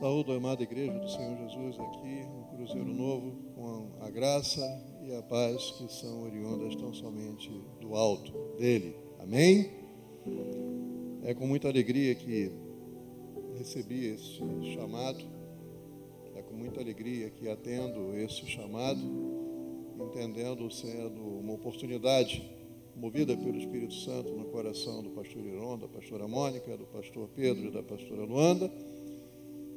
Saúdo a amada igreja do Senhor Jesus aqui no Cruzeiro Novo, com a graça e a paz que são oriundas tão somente do alto dele. Amém? É com muita alegria que recebi esse chamado, é com muita alegria que atendo esse chamado, entendendo sendo uma oportunidade movida pelo Espírito Santo no coração do pastor Iron, da pastora Mônica, do pastor Pedro e da pastora Luanda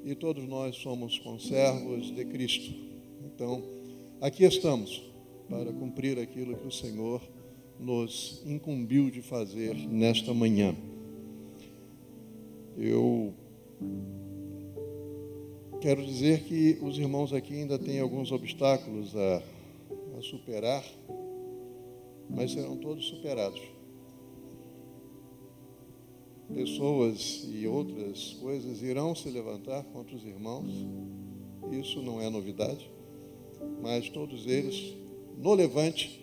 e todos nós somos conservos de Cristo. Então, aqui estamos para cumprir aquilo que o Senhor nos incumbiu de fazer nesta manhã. Eu quero dizer que os irmãos aqui ainda têm alguns obstáculos a, a superar, mas serão todos superados pessoas e outras coisas irão se levantar contra os irmãos. Isso não é novidade, mas todos eles, no levante,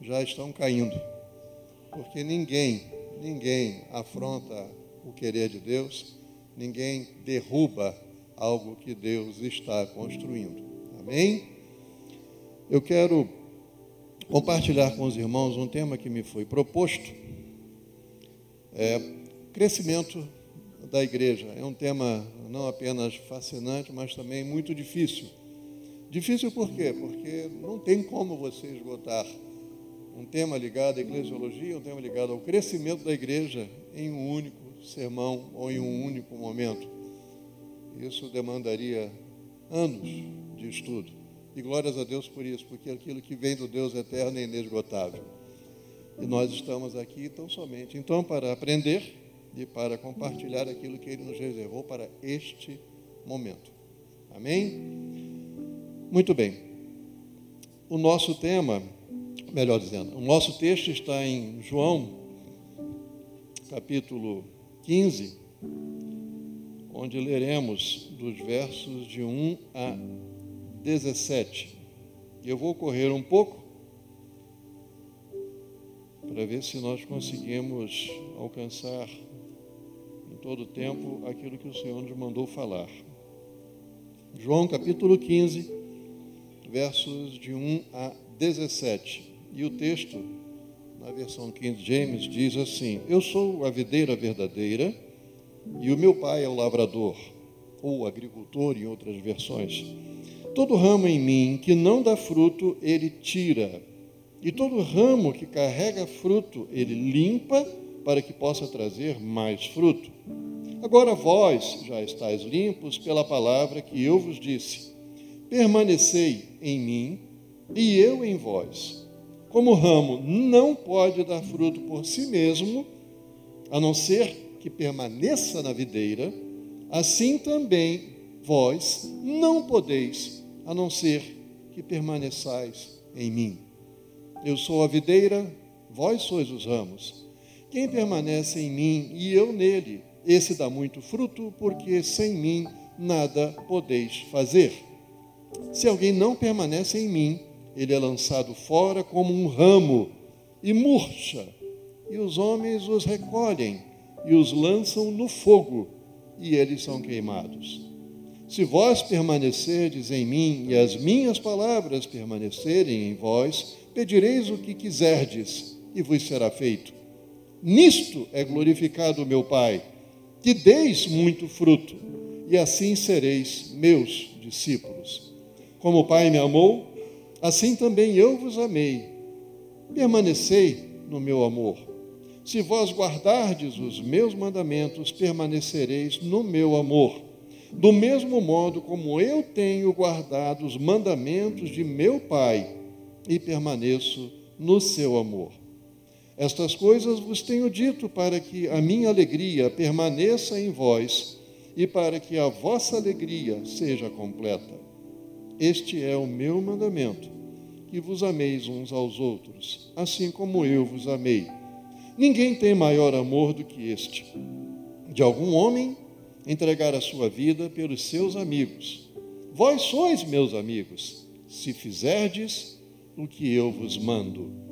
já estão caindo. Porque ninguém, ninguém afronta o querer de Deus, ninguém derruba algo que Deus está construindo. Amém? Eu quero compartilhar com os irmãos um tema que me foi proposto. É, Crescimento da igreja é um tema não apenas fascinante, mas também muito difícil. Difícil por quê? Porque não tem como você esgotar um tema ligado à eclesiologia, um tema ligado ao crescimento da igreja em um único sermão ou em um único momento. Isso demandaria anos de estudo. E glórias a Deus por isso, porque aquilo que vem do Deus eterno é inesgotável. E nós estamos aqui tão somente então para aprender e para compartilhar aquilo que Ele nos reservou para este momento. Amém? Muito bem. O nosso tema, melhor dizendo, o nosso texto está em João, capítulo 15, onde leremos dos versos de 1 a 17. Eu vou correr um pouco para ver se nós conseguimos alcançar todo o tempo aquilo que o Senhor nos mandou falar. João capítulo 15, versos de 1 a 17. E o texto, na versão King James, diz assim: Eu sou a videira verdadeira e o meu pai é o lavrador, ou agricultor em outras versões. Todo ramo em mim que não dá fruto, ele tira, e todo ramo que carrega fruto, ele limpa para que possa trazer mais fruto. Agora vós já estáis limpos pela palavra que eu vos disse. Permanecei em mim e eu em vós. Como o ramo não pode dar fruto por si mesmo, a não ser que permaneça na videira, assim também vós não podeis, a não ser que permaneçais em mim. Eu sou a videira, vós sois os ramos. Quem permanece em mim e eu nele, esse dá muito fruto, porque sem mim nada podeis fazer. Se alguém não permanece em mim, ele é lançado fora como um ramo e murcha, e os homens os recolhem e os lançam no fogo, e eles são queimados. Se vós permanecerdes em mim e as minhas palavras permanecerem em vós, pedireis o que quiserdes e vos será feito. Nisto é glorificado meu Pai, que deis muito fruto, e assim sereis meus discípulos. Como o Pai me amou, assim também eu vos amei. Permanecei no meu amor. Se vós guardardes os meus mandamentos, permanecereis no meu amor. Do mesmo modo como eu tenho guardado os mandamentos de meu Pai e permaneço no seu amor. Estas coisas vos tenho dito para que a minha alegria permaneça em vós e para que a vossa alegria seja completa. Este é o meu mandamento, que vos ameis uns aos outros, assim como eu vos amei. Ninguém tem maior amor do que este, de algum homem entregar a sua vida pelos seus amigos. Vós sois meus amigos, se fizerdes o que eu vos mando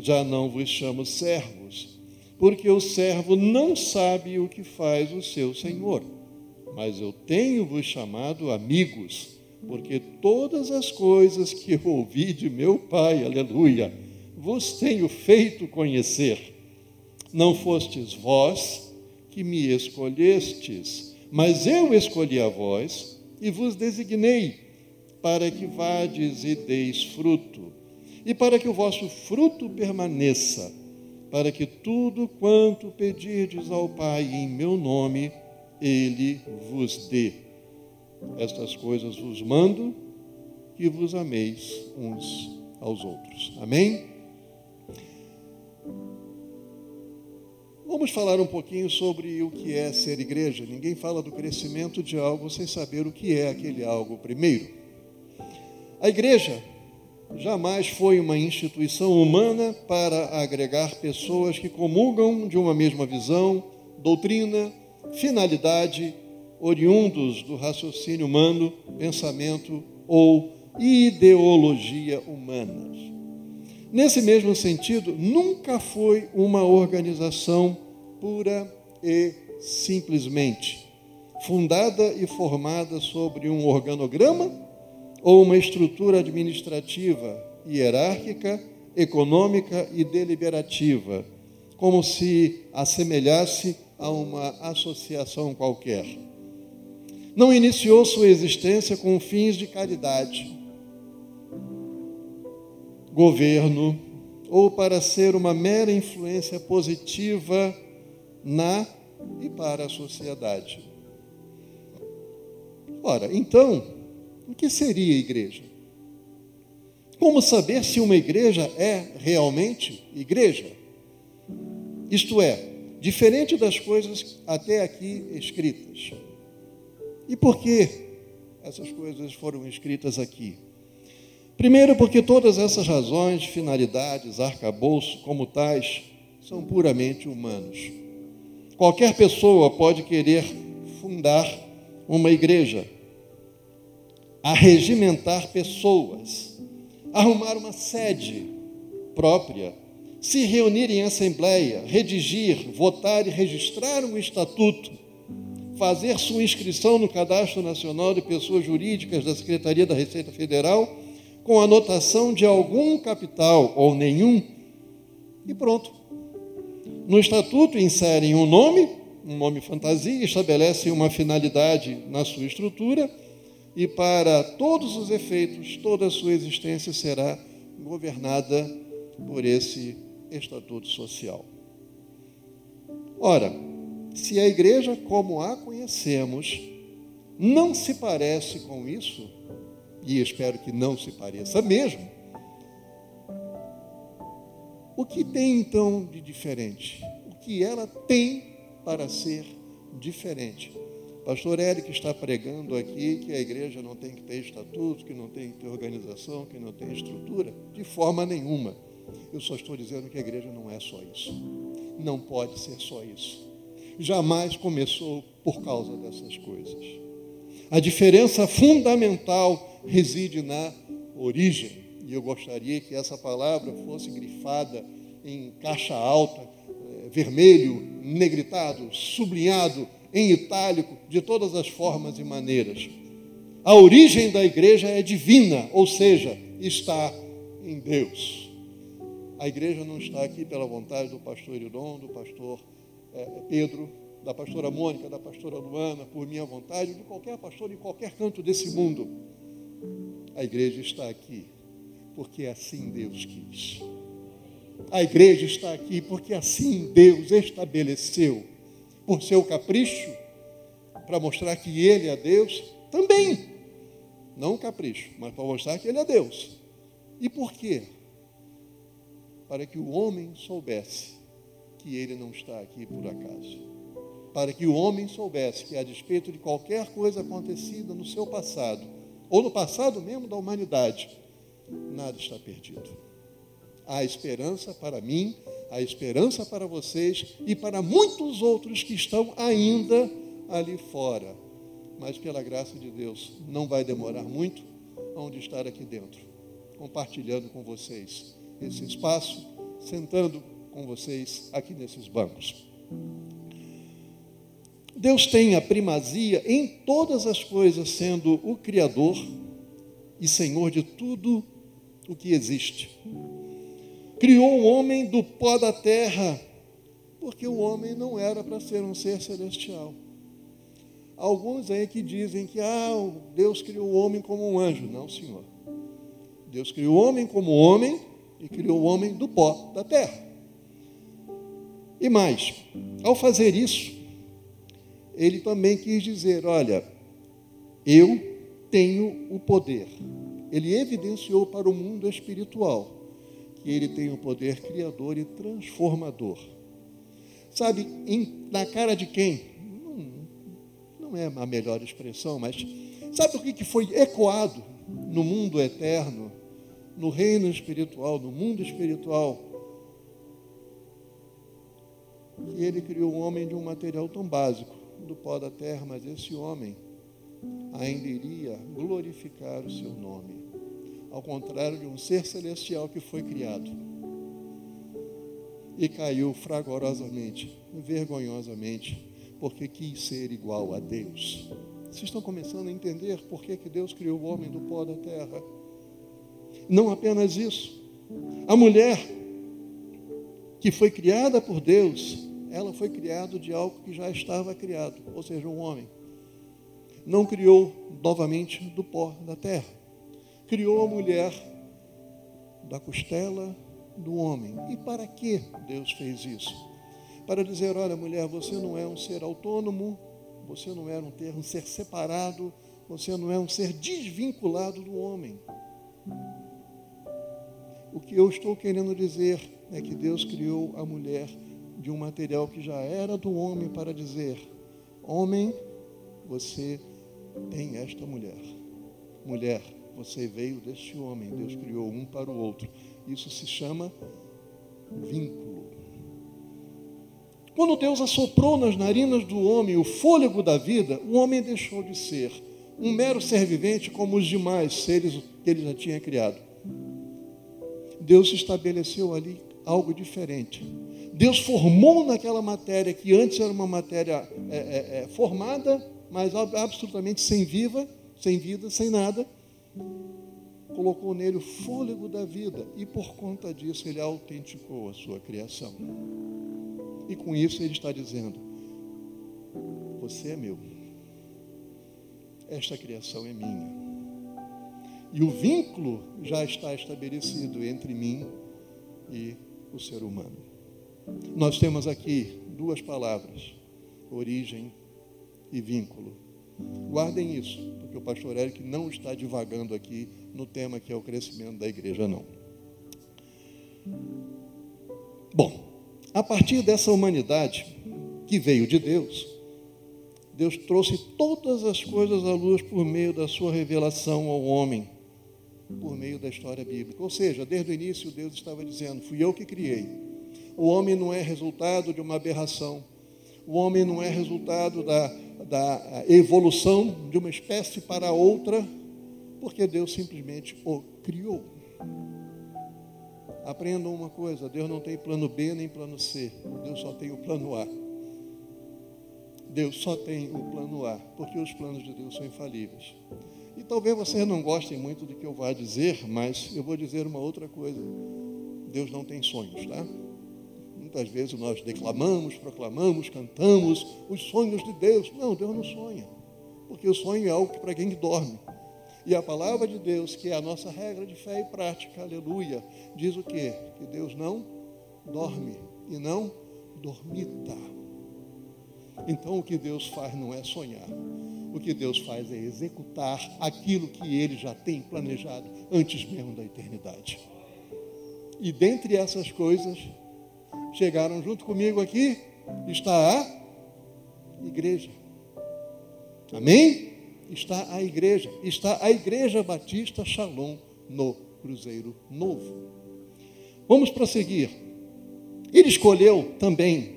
já não vos chamo servos, porque o servo não sabe o que faz o seu senhor. mas eu tenho vos chamado amigos, porque todas as coisas que ouvi de meu Pai, aleluia, vos tenho feito conhecer. Não fostes vós que me escolhestes, mas eu escolhi a vós e vos designei para que vades e deis fruto, e para que o vosso fruto permaneça, para que tudo quanto pedirdes ao Pai em meu nome, ele vos dê. Estas coisas vos mando, que vos ameis uns aos outros. Amém? Vamos falar um pouquinho sobre o que é ser igreja. Ninguém fala do crescimento de algo sem saber o que é aquele algo primeiro. A igreja jamais foi uma instituição humana para agregar pessoas que comungam de uma mesma visão, doutrina, finalidade, oriundos do raciocínio humano, pensamento ou ideologia humanas. Nesse mesmo sentido, nunca foi uma organização pura e simplesmente fundada e formada sobre um organograma ou uma estrutura administrativa, hierárquica, econômica e deliberativa, como se assemelhasse a uma associação qualquer. Não iniciou sua existência com fins de caridade, governo ou para ser uma mera influência positiva na e para a sociedade. Ora, então, o que seria igreja? Como saber se uma igreja é realmente igreja? Isto é, diferente das coisas até aqui escritas. E por que essas coisas foram escritas aqui? Primeiro, porque todas essas razões, finalidades, arcabouço, como tais, são puramente humanos. Qualquer pessoa pode querer fundar uma igreja, arregimentar pessoas, arrumar uma sede própria, se reunir em assembleia, redigir, votar e registrar um estatuto, fazer sua inscrição no Cadastro Nacional de Pessoas Jurídicas da Secretaria da Receita Federal, com anotação de algum capital ou nenhum, e pronto. No estatuto inserem um nome, um nome fantasia, estabelecem uma finalidade na sua estrutura e para todos os efeitos, toda a sua existência será governada por esse estatuto social. Ora, se a igreja como a conhecemos não se parece com isso, e espero que não se pareça mesmo, o que tem então de diferente? O que ela tem para ser diferente? Pastor Eric está pregando aqui que a igreja não tem que ter estatuto, que não tem que ter organização, que não tem estrutura, de forma nenhuma. Eu só estou dizendo que a igreja não é só isso. Não pode ser só isso. Jamais começou por causa dessas coisas. A diferença fundamental reside na origem. E eu gostaria que essa palavra fosse grifada em caixa alta, eh, vermelho, negritado, sublinhado em itálico, de todas as formas e maneiras. A origem da igreja é divina, ou seja, está em Deus. A igreja não está aqui pela vontade do pastor Iridon, do pastor é, Pedro, da pastora Mônica, da pastora Luana, por minha vontade, de qualquer pastor em qualquer canto desse mundo. A igreja está aqui porque assim Deus quis. A igreja está aqui porque assim Deus estabeleceu por seu capricho, para mostrar que ele é Deus, também. Não capricho, mas para mostrar que ele é Deus. E por quê? Para que o homem soubesse que ele não está aqui por acaso. Para que o homem soubesse que, a despeito de qualquer coisa acontecida no seu passado, ou no passado mesmo da humanidade, nada está perdido. Há esperança para mim a esperança para vocês e para muitos outros que estão ainda ali fora. Mas pela graça de Deus, não vai demorar muito onde estar aqui dentro, compartilhando com vocês esse espaço, sentando com vocês aqui nesses bancos. Deus tem a primazia em todas as coisas, sendo o Criador e Senhor de tudo o que existe. Criou o homem do pó da terra, porque o homem não era para ser um ser celestial. Alguns aí que dizem que ah, Deus criou o homem como um anjo. Não, Senhor. Deus criou o homem como homem e criou o homem do pó da terra. E mais, ao fazer isso, ele também quis dizer: olha, eu tenho o poder. Ele evidenciou para o mundo espiritual que ele tem o poder criador e transformador. Sabe, em, na cara de quem? Não, não é a melhor expressão, mas sabe o que, que foi ecoado no mundo eterno, no reino espiritual, no mundo espiritual? Ele criou o homem de um material tão básico do pó da terra, mas esse homem ainda iria glorificar o seu nome, ao contrário de um ser celestial que foi criado e caiu fragorosamente, vergonhosamente, porque quis ser igual a Deus. Vocês estão começando a entender por que, que Deus criou o homem do pó da terra? Não apenas isso, a mulher que foi criada por Deus ela foi criada de algo que já estava criado, ou seja, um homem. Não criou novamente do pó da terra. Criou a mulher da costela do homem. E para que Deus fez isso? Para dizer, olha, mulher, você não é um ser autônomo, você não é um, ter, um ser separado, você não é um ser desvinculado do homem. O que eu estou querendo dizer é que Deus criou a mulher de um material que já era do homem para dizer: Homem, você tem esta mulher. Mulher, você veio deste homem. Deus criou um para o outro. Isso se chama vínculo. Quando Deus assoprou nas narinas do homem o fôlego da vida, o homem deixou de ser um mero ser vivente como os demais seres que ele já tinha criado. Deus estabeleceu ali algo diferente. Deus formou naquela matéria que antes era uma matéria é, é, é, formada, mas absolutamente sem viva, sem vida, sem nada, colocou nele o fôlego da vida e por conta disso ele autenticou a sua criação. E com isso ele está dizendo: Você é meu, esta criação é minha. E o vínculo já está estabelecido entre mim e o ser humano. Nós temos aqui duas palavras: origem e vínculo. Guardem isso, porque o pastor Eric não está divagando aqui no tema que é o crescimento da igreja, não. Bom, a partir dessa humanidade que veio de Deus, Deus trouxe todas as coisas à luz por meio da sua revelação ao homem, por meio da história bíblica. Ou seja, desde o início Deus estava dizendo: fui eu que criei o homem não é resultado de uma aberração. O homem não é resultado da, da evolução de uma espécie para outra, porque Deus simplesmente o criou. Aprendam uma coisa: Deus não tem plano B nem plano C, Deus só tem o plano A. Deus só tem o plano A, porque os planos de Deus são infalíveis. E talvez vocês não gostem muito do que eu vá dizer, mas eu vou dizer uma outra coisa. Deus não tem sonhos, tá? Muitas vezes nós declamamos, proclamamos, cantamos os sonhos de Deus. Não, Deus não sonha. Porque o sonho é algo para quem dorme. E a palavra de Deus, que é a nossa regra de fé e prática, aleluia, diz o quê? Que Deus não dorme e não dormita. Então o que Deus faz não é sonhar. O que Deus faz é executar aquilo que Ele já tem planejado antes mesmo da eternidade. E dentre essas coisas, chegaram junto comigo aqui, está a igreja. Amém? Está a igreja. Está a Igreja Batista Shalom no Cruzeiro Novo. Vamos prosseguir. Ele escolheu também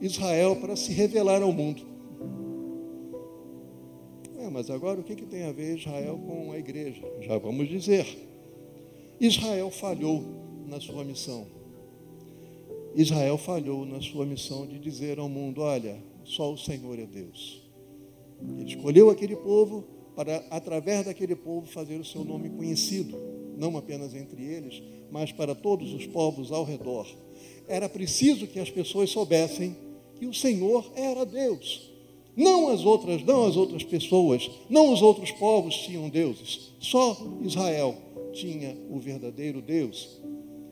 Israel para se revelar ao mundo. É, mas agora o que, que tem a ver Israel com a igreja? Já vamos dizer. Israel falhou na sua missão. Israel falhou na sua missão de dizer ao mundo: olha, só o Senhor é Deus. Ele escolheu aquele povo para, através daquele povo, fazer o seu nome conhecido, não apenas entre eles, mas para todos os povos ao redor. Era preciso que as pessoas soubessem que o Senhor era Deus. Não as outras, não as outras pessoas, não os outros povos tinham deuses. Só Israel tinha o verdadeiro Deus.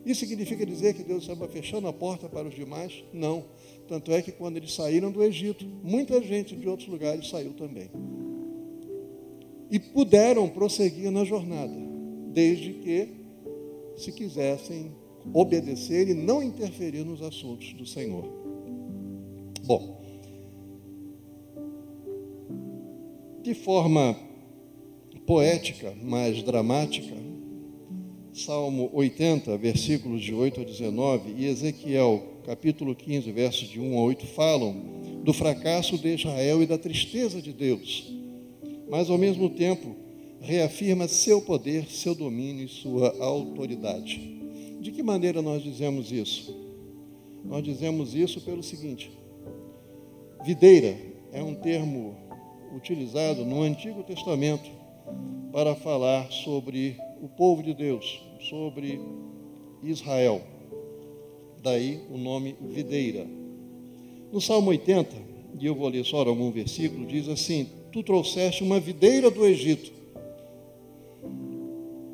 Isso significa dizer que Deus estava fechando a porta para os demais? Não. Tanto é que quando eles saíram do Egito, muita gente de outros lugares saiu também. E puderam prosseguir na jornada, desde que se quisessem obedecer e não interferir nos assuntos do Senhor. Bom, de forma poética, mais dramática, Salmo 80, versículos de 8 a 19, e Ezequiel, capítulo 15, versos de 1 a 8, falam do fracasso de Israel e da tristeza de Deus, mas ao mesmo tempo reafirma seu poder, seu domínio e sua autoridade. De que maneira nós dizemos isso? Nós dizemos isso pelo seguinte: videira é um termo utilizado no Antigo Testamento para falar sobre o povo de Deus, sobre Israel. Daí o nome videira. No Salmo 80, e eu vou ler só algum versículo, diz assim: Tu trouxeste uma videira do Egito,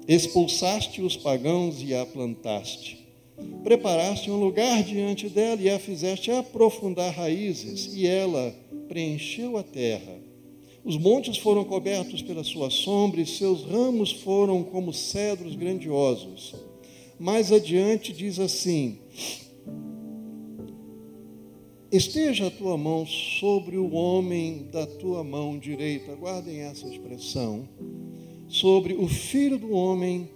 expulsaste os pagãos e a plantaste. Preparaste um lugar diante dela e a fizeste aprofundar raízes, e ela preencheu a terra. Os montes foram cobertos pela sua sombra e seus ramos foram como cedros grandiosos. Mais adiante diz assim: Esteja a tua mão sobre o homem da tua mão direita, guardem essa expressão, sobre o filho do homem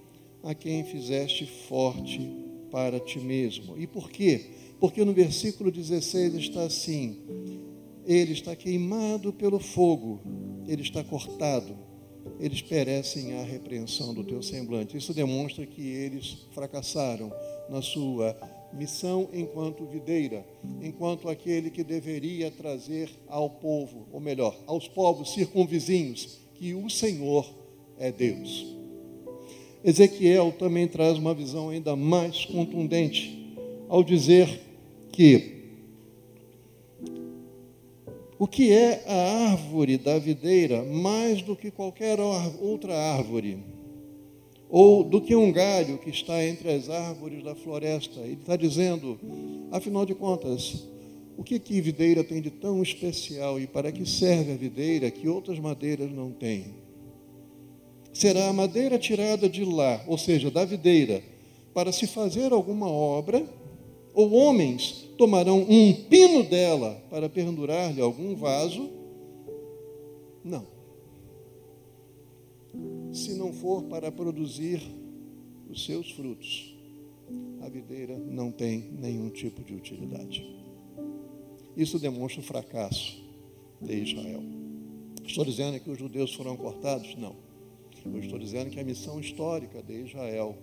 a quem fizeste forte para ti mesmo. E por quê? Porque no versículo 16 está assim: ele está queimado pelo fogo, ele está cortado, eles perecem à repreensão do teu semblante. Isso demonstra que eles fracassaram na sua missão enquanto videira, enquanto aquele que deveria trazer ao povo, ou melhor, aos povos circunvizinhos, que o Senhor é Deus. Ezequiel também traz uma visão ainda mais contundente ao dizer que o que é a árvore da videira mais do que qualquer outra árvore? Ou do que um galho que está entre as árvores da floresta? Ele está dizendo, afinal de contas, o que que videira tem de tão especial e para que serve a videira que outras madeiras não têm? Será a madeira tirada de lá, ou seja, da videira, para se fazer alguma obra ou homens tomarão um pino dela para pendurar-lhe algum vaso? Não. Se não for para produzir os seus frutos, a videira não tem nenhum tipo de utilidade. Isso demonstra o fracasso de Israel. Estou dizendo que os judeus foram cortados? Não. Eu estou dizendo que a missão histórica de Israel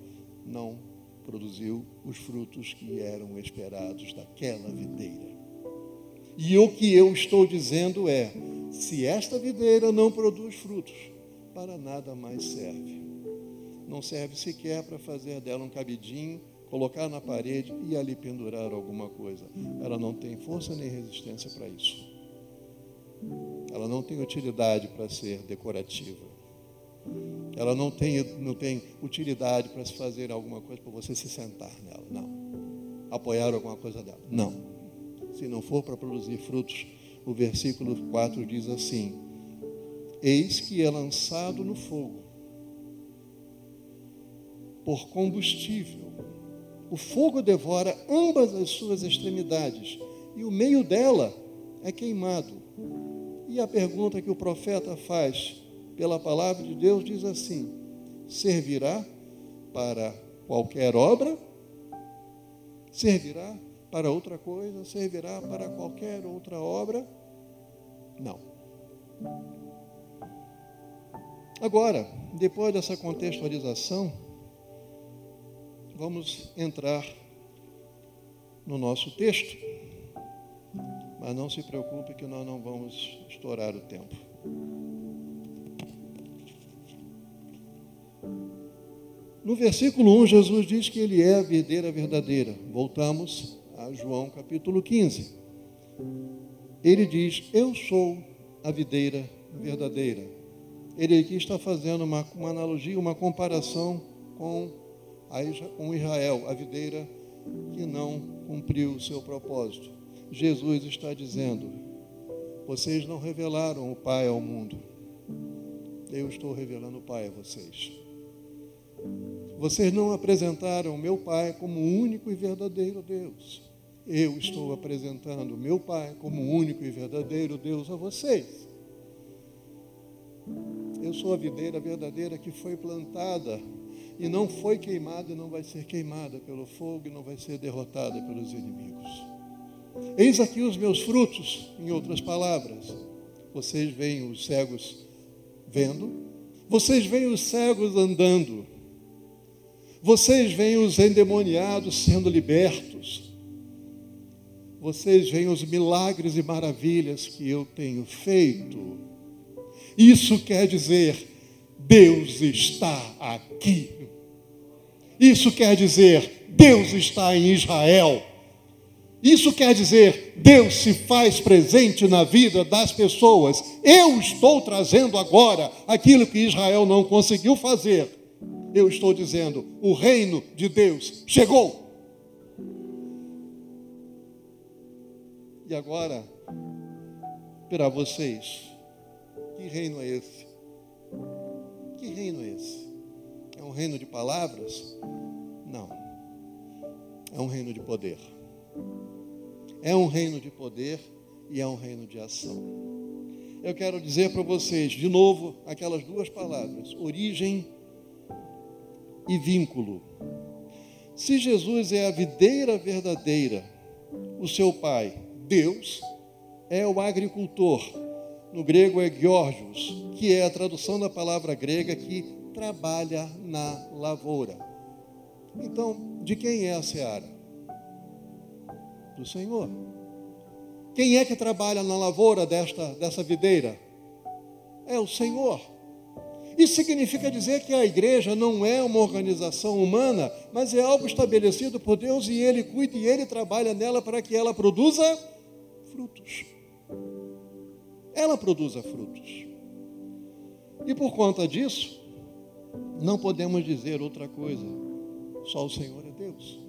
não produziu os frutos que eram esperados daquela videira. E o que eu estou dizendo é: se esta videira não produz frutos, para nada mais serve. Não serve sequer para fazer dela um cabidinho, colocar na parede e ali pendurar alguma coisa. Ela não tem força nem resistência para isso. Ela não tem utilidade para ser decorativa. Ela não tem, não tem utilidade para se fazer alguma coisa para você se sentar nela. Não. Apoiar alguma coisa dela. Não. Se não for para produzir frutos, o versículo 4 diz assim: Eis que é lançado no fogo por combustível. O fogo devora ambas as suas extremidades e o meio dela é queimado. E a pergunta que o profeta faz pela palavra de Deus, diz assim: servirá para qualquer obra, servirá para outra coisa, servirá para qualquer outra obra? Não. Agora, depois dessa contextualização, vamos entrar no nosso texto. Mas não se preocupe que nós não vamos estourar o tempo. No versículo 1, Jesus diz que ele é a videira verdadeira. Voltamos a João capítulo 15. Ele diz: Eu sou a videira verdadeira. Ele aqui está fazendo uma, uma analogia, uma comparação com, a, com Israel, a videira que não cumpriu o seu propósito. Jesus está dizendo: Vocês não revelaram o Pai ao mundo. Eu estou revelando o Pai a vocês. Vocês não apresentaram meu Pai como único e verdadeiro Deus. Eu estou apresentando meu Pai como único e verdadeiro Deus a vocês. Eu sou a videira verdadeira que foi plantada e não foi queimada e não vai ser queimada pelo fogo e não vai ser derrotada pelos inimigos. Eis aqui os meus frutos, em outras palavras. Vocês veem os cegos vendo, vocês veem os cegos andando, vocês veem os endemoniados sendo libertos. Vocês veem os milagres e maravilhas que eu tenho feito. Isso quer dizer, Deus está aqui. Isso quer dizer, Deus está em Israel. Isso quer dizer, Deus se faz presente na vida das pessoas. Eu estou trazendo agora aquilo que Israel não conseguiu fazer eu estou dizendo: o reino de Deus chegou. E agora, para vocês, que reino é esse? Que reino é esse? É um reino de palavras? Não. É um reino de poder. É um reino de poder e é um reino de ação. Eu quero dizer para vocês, de novo, aquelas duas palavras: origem e vínculo. Se Jesus é a videira verdadeira, o seu pai, Deus, é o agricultor. No grego é Georgios, que é a tradução da palavra grega que trabalha na lavoura. Então, de quem é a seara? Do Senhor. Quem é que trabalha na lavoura desta, dessa videira? É o Senhor. Isso significa dizer que a igreja não é uma organização humana, mas é algo estabelecido por Deus e Ele cuida e Ele trabalha nela para que ela produza frutos. Ela produza frutos. E por conta disso, não podemos dizer outra coisa. Só o Senhor é Deus.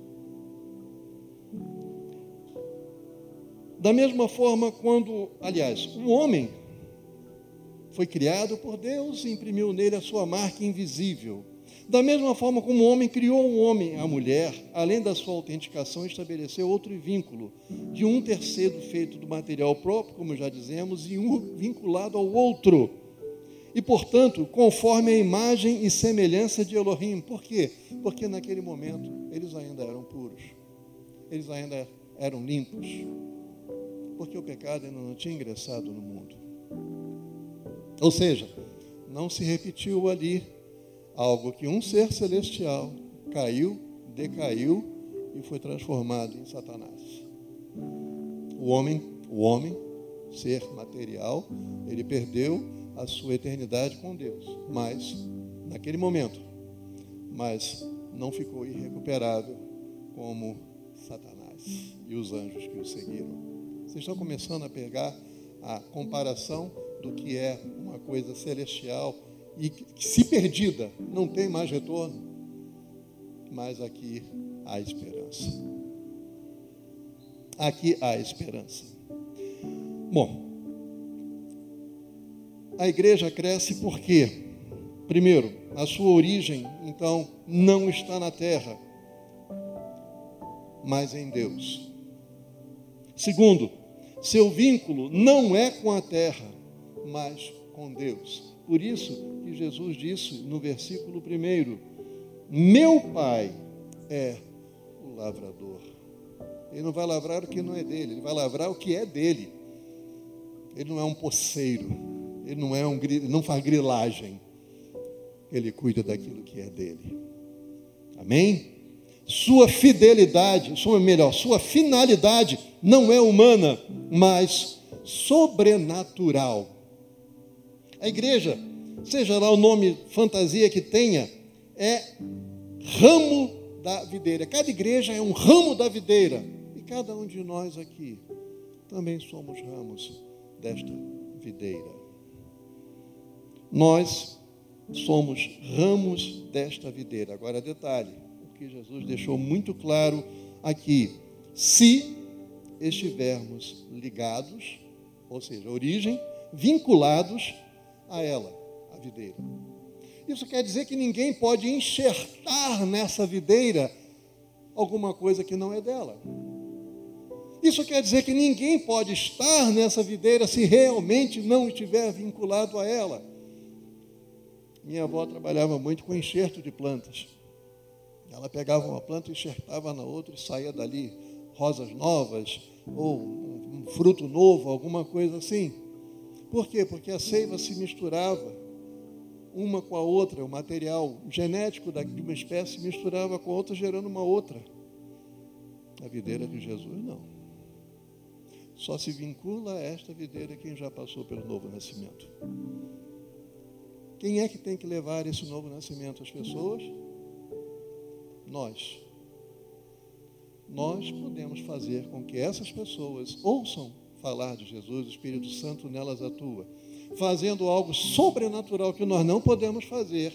Da mesma forma, quando, aliás, o homem foi criado por Deus e imprimiu nele a sua marca invisível. Da mesma forma como o homem criou o homem, a mulher, além da sua autenticação, estabeleceu outro vínculo, de um ter sido feito do material próprio, como já dizemos, e um vinculado ao outro. E, portanto, conforme a imagem e semelhança de Elohim. Por quê? Porque naquele momento eles ainda eram puros, eles ainda eram limpos, porque o pecado ainda não tinha ingressado no mundo. Ou seja, não se repetiu ali algo que um ser celestial caiu, decaiu e foi transformado em Satanás. O homem, o homem, ser material, ele perdeu a sua eternidade com Deus, mas naquele momento, mas não ficou irrecuperável como Satanás e os anjos que o seguiram. Vocês estão começando a pegar a comparação do que é uma coisa celestial e que, se perdida, não tem mais retorno. Mas aqui há esperança. Aqui há esperança. Bom, a igreja cresce porque, primeiro, a sua origem, então, não está na terra, mas em Deus. Segundo, seu vínculo não é com a terra, mas com Deus. Por isso que Jesus disse no versículo 1: Meu Pai é o lavrador. Ele não vai lavrar o que não é dele, ele vai lavrar o que é dele. Ele não é um poceiro, ele não é um não faz grilagem. Ele cuida daquilo que é dele. Amém? Sua fidelidade, sua melhor, sua finalidade não é humana, mas sobrenatural. A igreja, seja lá o nome fantasia que tenha, é ramo da videira. Cada igreja é um ramo da videira. E cada um de nós aqui também somos ramos desta videira. Nós somos ramos desta videira. Agora, detalhe: o que Jesus deixou muito claro aqui. Se estivermos ligados, ou seja, origem, vinculados a ela, a videira. Isso quer dizer que ninguém pode enxertar nessa videira alguma coisa que não é dela. Isso quer dizer que ninguém pode estar nessa videira se realmente não estiver vinculado a ela. Minha avó trabalhava muito com enxerto de plantas. Ela pegava uma planta, enxertava na outra e saía dali rosas novas ou um fruto novo, alguma coisa assim. Por quê? Porque a seiva se misturava uma com a outra, o material genético de uma espécie misturava com a outra, gerando uma outra. A videira de Jesus não. Só se vincula a esta videira quem já passou pelo novo nascimento. Quem é que tem que levar esse novo nascimento às pessoas? Nós. Nós podemos fazer com que essas pessoas ouçam falar de Jesus, o Espírito Santo nelas atua, fazendo algo sobrenatural que nós não podemos fazer,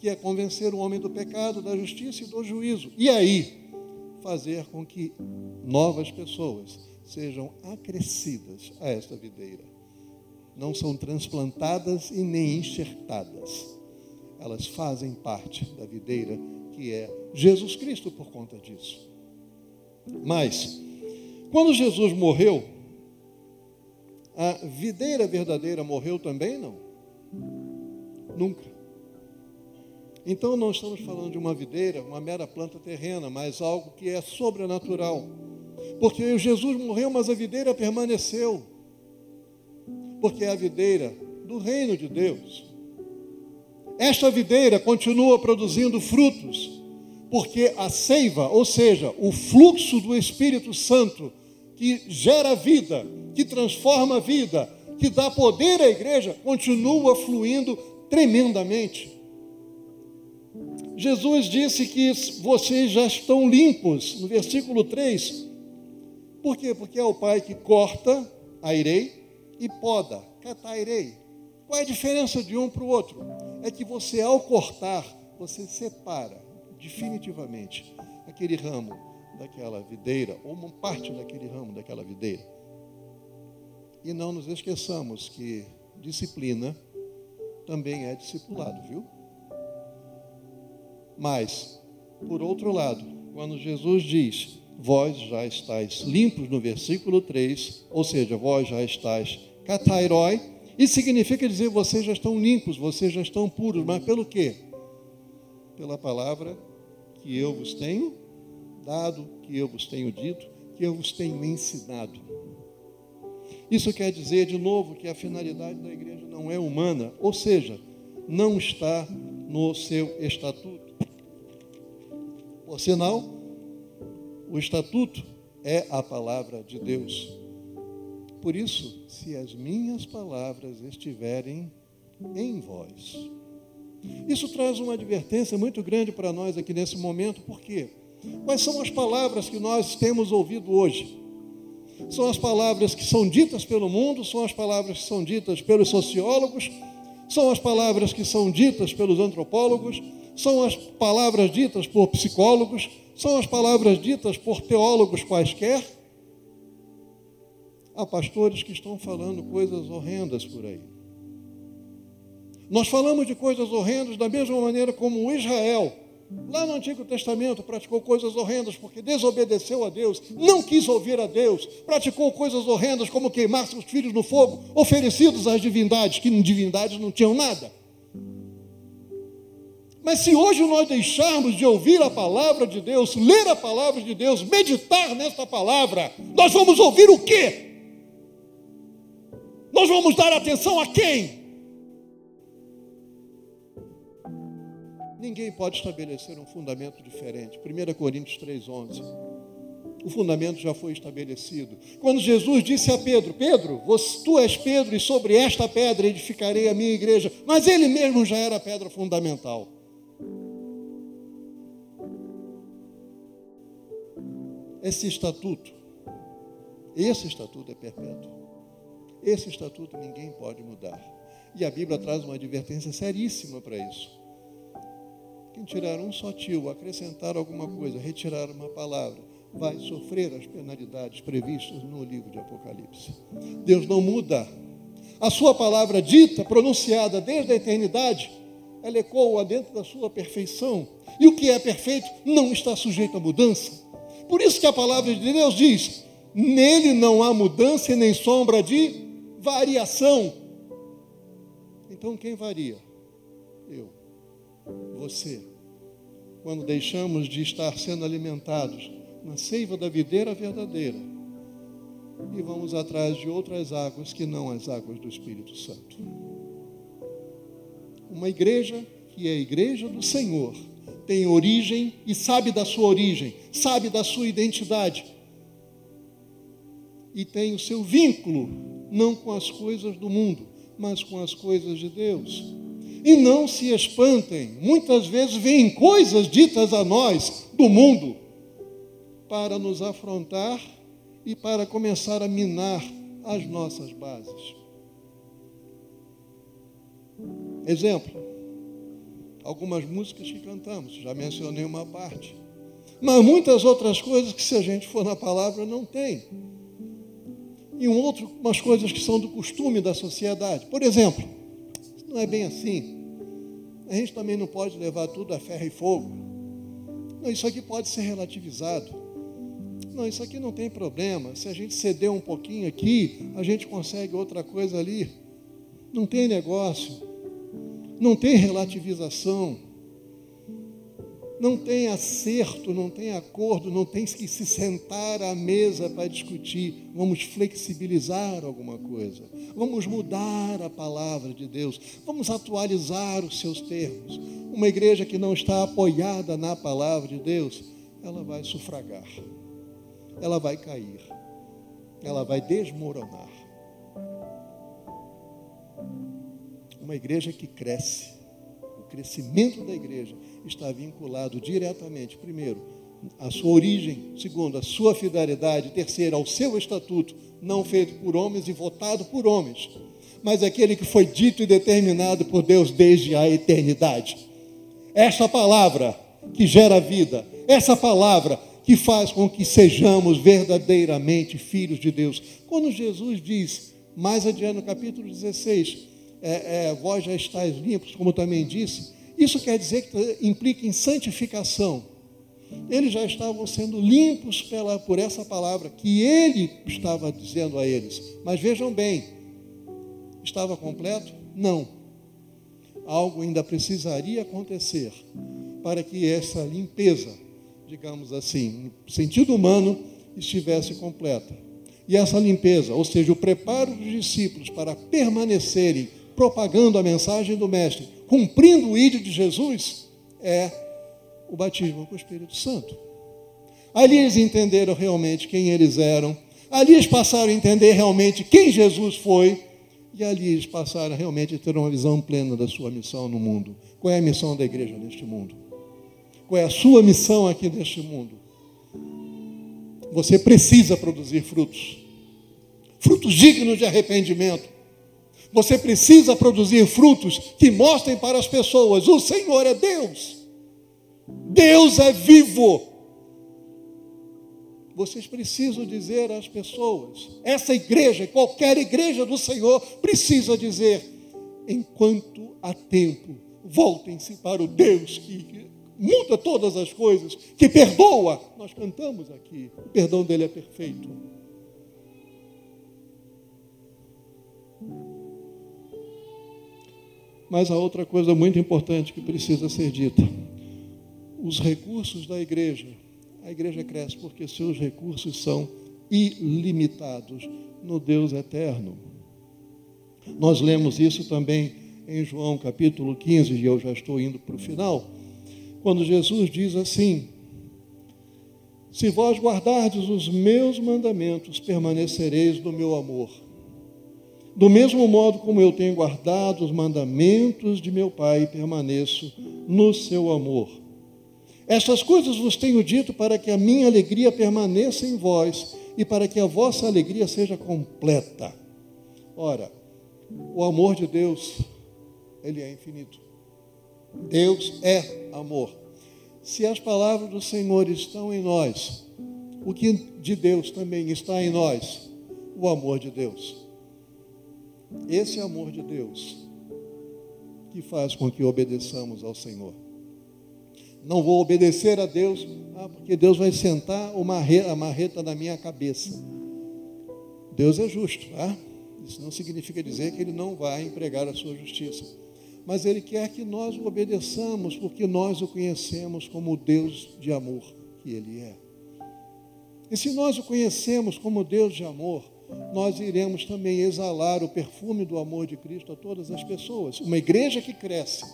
que é convencer o homem do pecado, da justiça e do juízo. E aí, fazer com que novas pessoas sejam acrescidas a esta videira não são transplantadas e nem enxertadas. Elas fazem parte da videira que é Jesus Cristo por conta disso. Mas, quando Jesus morreu, a videira verdadeira morreu também? Não. Nunca. Então não estamos falando de uma videira, uma mera planta terrena, mas algo que é sobrenatural. Porque Jesus morreu, mas a videira permaneceu porque é a videira do reino de Deus. Esta videira continua produzindo frutos, porque a seiva, ou seja, o fluxo do Espírito Santo, que gera vida, que transforma a vida, que dá poder à igreja, continua fluindo tremendamente. Jesus disse que vocês já estão limpos, no versículo 3. Por quê? Porque é o Pai que corta, airei, e poda, catairei. Qual é a diferença de um para o outro? É que você, ao cortar, você separa definitivamente aquele ramo daquela videira, ou uma parte daquele ramo daquela videira. E não nos esqueçamos que disciplina também é discipulado, viu? Mas, por outro lado, quando Jesus diz vós já estáis limpos, no versículo 3, ou seja, vós já estáis catairói, isso significa dizer vocês já estão limpos, vocês já estão puros, mas pelo quê? Pela palavra que eu vos tenho dado, que eu vos tenho dito, que eu vos tenho ensinado. Isso quer dizer, de novo, que a finalidade da igreja não é humana, ou seja, não está no seu estatuto. Por sinal, o estatuto é a palavra de Deus. Por isso, se as minhas palavras estiverem em vós. Isso traz uma advertência muito grande para nós aqui nesse momento, por quê? Quais são as palavras que nós temos ouvido hoje? São as palavras que são ditas pelo mundo, são as palavras que são ditas pelos sociólogos, são as palavras que são ditas pelos antropólogos, são as palavras ditas por psicólogos, são as palavras ditas por teólogos quaisquer. Há pastores que estão falando coisas horrendas por aí. Nós falamos de coisas horrendas da mesma maneira como Israel, lá no Antigo Testamento, praticou coisas horrendas porque desobedeceu a Deus, não quis ouvir a Deus, praticou coisas horrendas como queimar seus filhos no fogo, oferecidos às divindades, que divindades não tinham nada. Mas se hoje nós deixarmos de ouvir a palavra de Deus, ler a palavra de Deus, meditar nesta palavra, nós vamos ouvir o quê? Nós vamos dar atenção a quem? Ninguém pode estabelecer um fundamento diferente. 1 Coríntios 3,11. O fundamento já foi estabelecido. Quando Jesus disse a Pedro: Pedro, tu és Pedro, e sobre esta pedra edificarei a minha igreja. Mas ele mesmo já era a pedra fundamental. Esse estatuto, esse estatuto é perpétuo. Esse estatuto ninguém pode mudar. E a Bíblia traz uma advertência seríssima para isso. Quem tirar um só tio, acrescentar alguma coisa, retirar uma palavra, vai sofrer as penalidades previstas no livro de Apocalipse. Deus não muda. A sua palavra dita, pronunciada desde a eternidade, ela ecoa dentro da sua perfeição. E o que é perfeito não está sujeito a mudança. Por isso que a palavra de Deus diz: nele não há mudança e nem sombra de variação. Então quem varia? Eu você, quando deixamos de estar sendo alimentados na seiva da videira verdadeira e vamos atrás de outras águas que não as águas do Espírito Santo. Uma igreja que é a igreja do Senhor tem origem e sabe da sua origem, sabe da sua identidade e tem o seu vínculo não com as coisas do mundo, mas com as coisas de Deus. E não se espantem, muitas vezes vêm coisas ditas a nós do mundo para nos afrontar e para começar a minar as nossas bases. Exemplo, algumas músicas que cantamos, já mencionei uma parte. Mas muitas outras coisas que, se a gente for na palavra, não tem. E um outro, umas coisas que são do costume da sociedade. Por exemplo, não é bem assim a gente também não pode levar tudo a ferro e fogo. Não, isso aqui pode ser relativizado. Não, isso aqui não tem problema. Se a gente ceder um pouquinho aqui, a gente consegue outra coisa ali. Não tem negócio. Não tem relativização não tem acerto, não tem acordo, não tem que se sentar à mesa para discutir. Vamos flexibilizar alguma coisa, vamos mudar a palavra de Deus, vamos atualizar os seus termos. Uma igreja que não está apoiada na palavra de Deus, ela vai sufragar, ela vai cair, ela vai desmoronar. Uma igreja que cresce, o crescimento da igreja está vinculado diretamente, primeiro, à sua origem, segundo, à sua fidelidade, terceiro, ao seu estatuto, não feito por homens e votado por homens, mas aquele que foi dito e determinado por Deus desde a eternidade. Essa palavra que gera vida, essa palavra que faz com que sejamos verdadeiramente filhos de Deus. Quando Jesus diz, mais adiante no capítulo 16, é, é, vós já estáis limpos, como também disse, isso quer dizer que implica em santificação. Eles já estavam sendo limpos pela, por essa palavra que ele estava dizendo a eles. Mas vejam bem, estava completo? Não. Algo ainda precisaria acontecer para que essa limpeza, digamos assim, no sentido humano, estivesse completa. E essa limpeza, ou seja, o preparo dos discípulos para permanecerem propagando a mensagem do Mestre, cumprindo o ídolo de Jesus, é o batismo com o Espírito Santo. Ali eles entenderam realmente quem eles eram, ali eles passaram a entender realmente quem Jesus foi, e ali eles passaram a realmente ter uma visão plena da sua missão no mundo. Qual é a missão da igreja neste mundo? Qual é a sua missão aqui neste mundo? Você precisa produzir frutos, frutos dignos de arrependimento, você precisa produzir frutos que mostrem para as pessoas: o Senhor é Deus. Deus é vivo. Vocês precisam dizer às pessoas, essa igreja, qualquer igreja do Senhor, precisa dizer: enquanto há tempo, voltem-se para o Deus que muda todas as coisas, que perdoa. Nós cantamos aqui, o perdão dele é perfeito. Mas há outra coisa muito importante que precisa ser dita. Os recursos da igreja, a igreja cresce porque seus recursos são ilimitados no Deus eterno. Nós lemos isso também em João capítulo 15, e eu já estou indo para o final, quando Jesus diz assim: Se vós guardardes os meus mandamentos, permanecereis no meu amor. Do mesmo modo como eu tenho guardado os mandamentos de meu Pai, permaneço no seu amor. Estas coisas vos tenho dito para que a minha alegria permaneça em vós e para que a vossa alegria seja completa. Ora, o amor de Deus, ele é infinito. Deus é amor. Se as palavras do Senhor estão em nós, o que de Deus também está em nós, o amor de Deus. Esse amor de Deus que faz com que obedeçamos ao Senhor. Não vou obedecer a Deus, ah, porque Deus vai sentar a marreta na minha cabeça. Deus é justo, tá? Isso não significa dizer que Ele não vai empregar a sua justiça. Mas Ele quer que nós o obedeçamos, porque nós o conhecemos como o Deus de amor que Ele é. E se nós o conhecemos como Deus de amor, nós iremos também exalar o perfume do amor de Cristo a todas as pessoas. Uma igreja que cresce,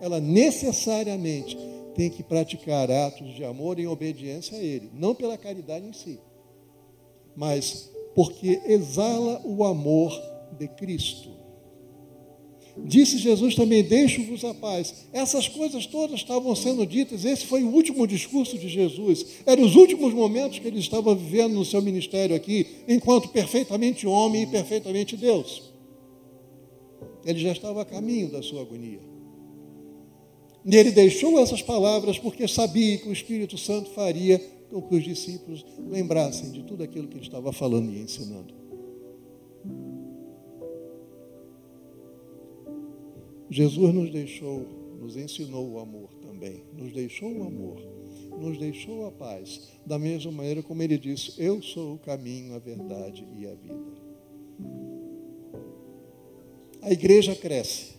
ela necessariamente tem que praticar atos de amor em obediência a Ele, não pela caridade em si, mas porque exala o amor de Cristo. Disse Jesus também: Deixo-vos a paz. Essas coisas todas estavam sendo ditas. Esse foi o último discurso de Jesus. Eram os últimos momentos que ele estava vivendo no seu ministério aqui, enquanto perfeitamente homem e perfeitamente Deus. Ele já estava a caminho da sua agonia. E ele deixou essas palavras porque sabia que o Espírito Santo faria com que os discípulos lembrassem de tudo aquilo que ele estava falando e ensinando. Jesus nos deixou, nos ensinou o amor também, nos deixou o amor, nos deixou a paz, da mesma maneira como ele disse: Eu sou o caminho, a verdade e a vida. A igreja cresce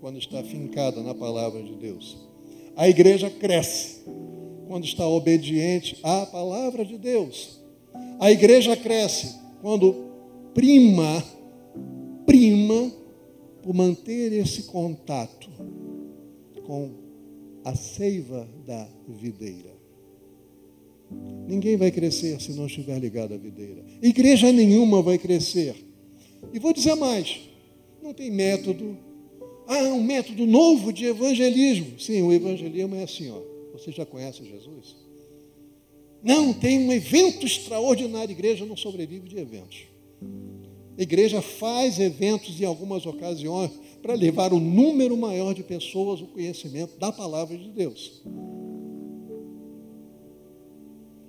quando está fincada na palavra de Deus. A igreja cresce quando está obediente à palavra de Deus. A igreja cresce quando prima, prima por manter esse contato com a seiva da videira. Ninguém vai crescer se não estiver ligado à videira. Igreja nenhuma vai crescer. E vou dizer mais: não tem método, ah, um método novo de evangelismo. Sim, o evangelismo é assim, ó. Você já conhece Jesus? Não, tem um evento extraordinário. Igreja não sobrevive de eventos. A igreja faz eventos em algumas ocasiões para levar um número maior de pessoas ao conhecimento da palavra de Deus.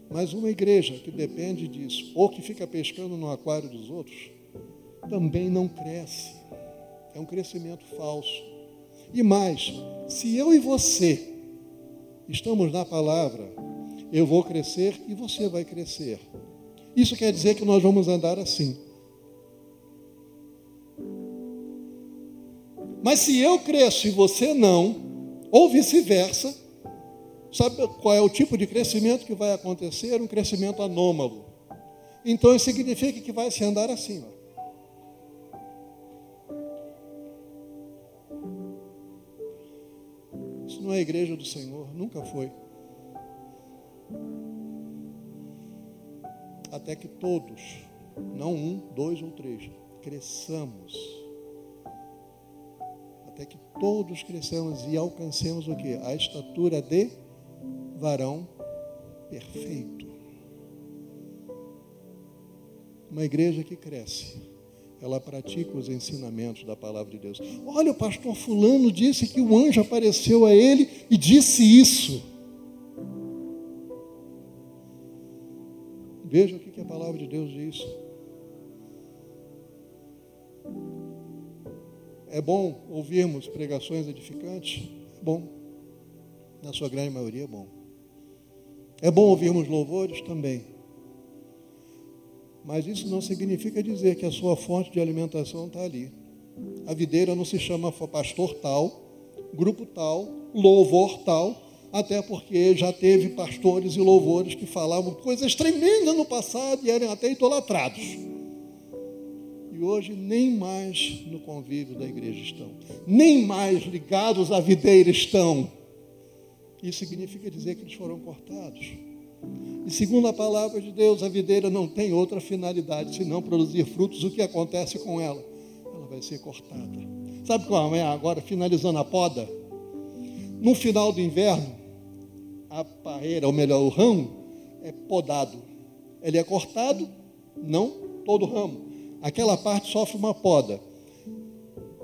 Mas uma igreja que depende disso, ou que fica pescando no aquário dos outros, também não cresce. É um crescimento falso. E mais, se eu e você estamos na palavra, eu vou crescer e você vai crescer. Isso quer dizer que nós vamos andar assim. Mas se eu cresço e você não, ou vice-versa, sabe qual é o tipo de crescimento que vai acontecer? Um crescimento anômalo. Então isso significa que vai se andar assim. Ó. não é a igreja do Senhor, nunca foi. Até que todos, não um, dois ou três, cresçamos. Todos cresçamos e alcancemos o que? A estatura de varão perfeito. Uma igreja que cresce ela pratica os ensinamentos da palavra de Deus. Olha, o pastor Fulano disse que o anjo apareceu a ele e disse isso. Veja o que a palavra de Deus diz. É bom ouvirmos pregações edificantes? É bom. Na sua grande maioria é bom. É bom ouvirmos louvores também. Mas isso não significa dizer que a sua fonte de alimentação está ali. A videira não se chama pastor tal, grupo tal, louvor tal, até porque já teve pastores e louvores que falavam coisas tremendas no passado e eram até idolatrados. Hoje nem mais no convívio da igreja estão, nem mais ligados à videira estão. Isso significa dizer que eles foram cortados. E segundo a palavra de Deus, a videira não tem outra finalidade senão produzir frutos. O que acontece com ela? Ela vai ser cortada. Sabe qual é agora, finalizando a poda? No final do inverno, a parreira, ou melhor, o ramo, é podado. Ele é cortado, não todo o ramo. Aquela parte sofre uma poda.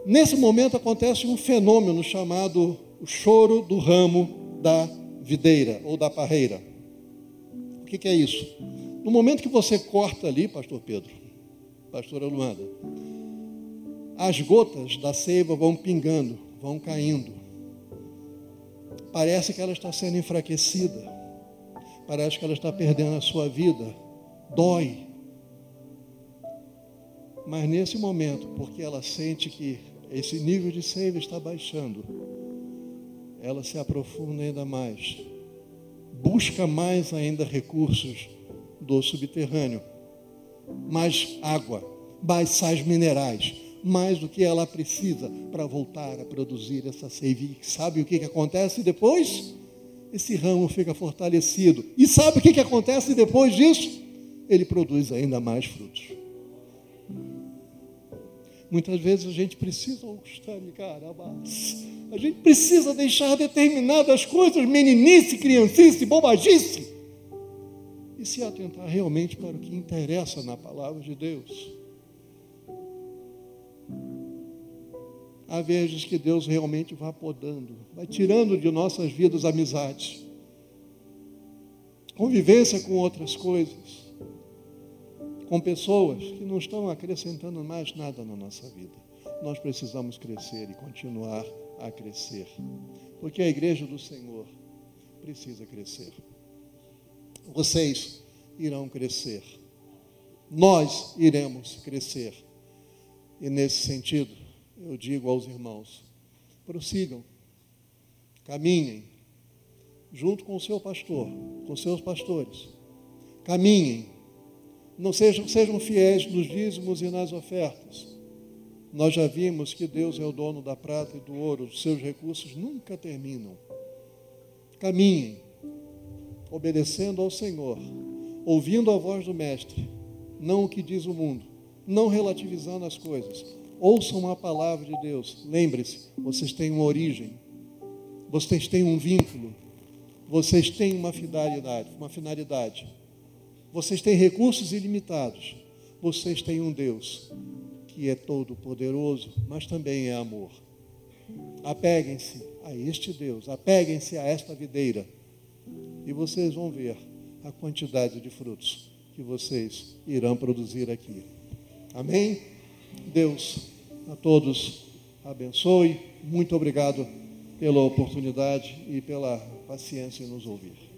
Nesse momento acontece um fenômeno chamado o choro do ramo da videira ou da parreira. O que, que é isso? No momento que você corta ali, pastor Pedro, pastora Luanda, as gotas da seiva vão pingando, vão caindo. Parece que ela está sendo enfraquecida. Parece que ela está perdendo a sua vida. Dói. Mas nesse momento, porque ela sente que esse nível de seiva está baixando, ela se aprofunda ainda mais. Busca mais ainda recursos do subterrâneo. Mais água, mais sais minerais, mais do que ela precisa para voltar a produzir essa seiva. E sabe o que, que acontece depois? Esse ramo fica fortalecido. E sabe o que, que acontece depois disso? Ele produz ainda mais frutos. Muitas vezes a gente precisa a gente precisa deixar determinadas coisas, meninice, criancice, bobagice, e se atentar realmente para o que interessa na palavra de Deus. Há vezes que Deus realmente vai podando, vai tirando de nossas vidas amizades, convivência com outras coisas, com pessoas que não estão acrescentando mais nada na nossa vida. Nós precisamos crescer e continuar a crescer, porque a igreja do Senhor precisa crescer. Vocês irão crescer, nós iremos crescer, e nesse sentido, eu digo aos irmãos: prossigam, caminhem, junto com o seu pastor, com seus pastores, caminhem, não sejam, sejam fiéis nos dízimos e nas ofertas. Nós já vimos que Deus é o dono da prata e do ouro, os seus recursos nunca terminam. Caminhem, obedecendo ao Senhor, ouvindo a voz do Mestre, não o que diz o mundo, não relativizando as coisas, Ouçam a palavra de Deus. Lembre-se, vocês têm uma origem, vocês têm um vínculo, vocês têm uma finalidade, uma finalidade. Vocês têm recursos ilimitados. Vocês têm um Deus que é todo poderoso, mas também é amor. Apeguem-se a este Deus, apeguem-se a esta videira e vocês vão ver a quantidade de frutos que vocês irão produzir aqui. Amém? Deus a todos abençoe. Muito obrigado pela oportunidade e pela paciência em nos ouvir.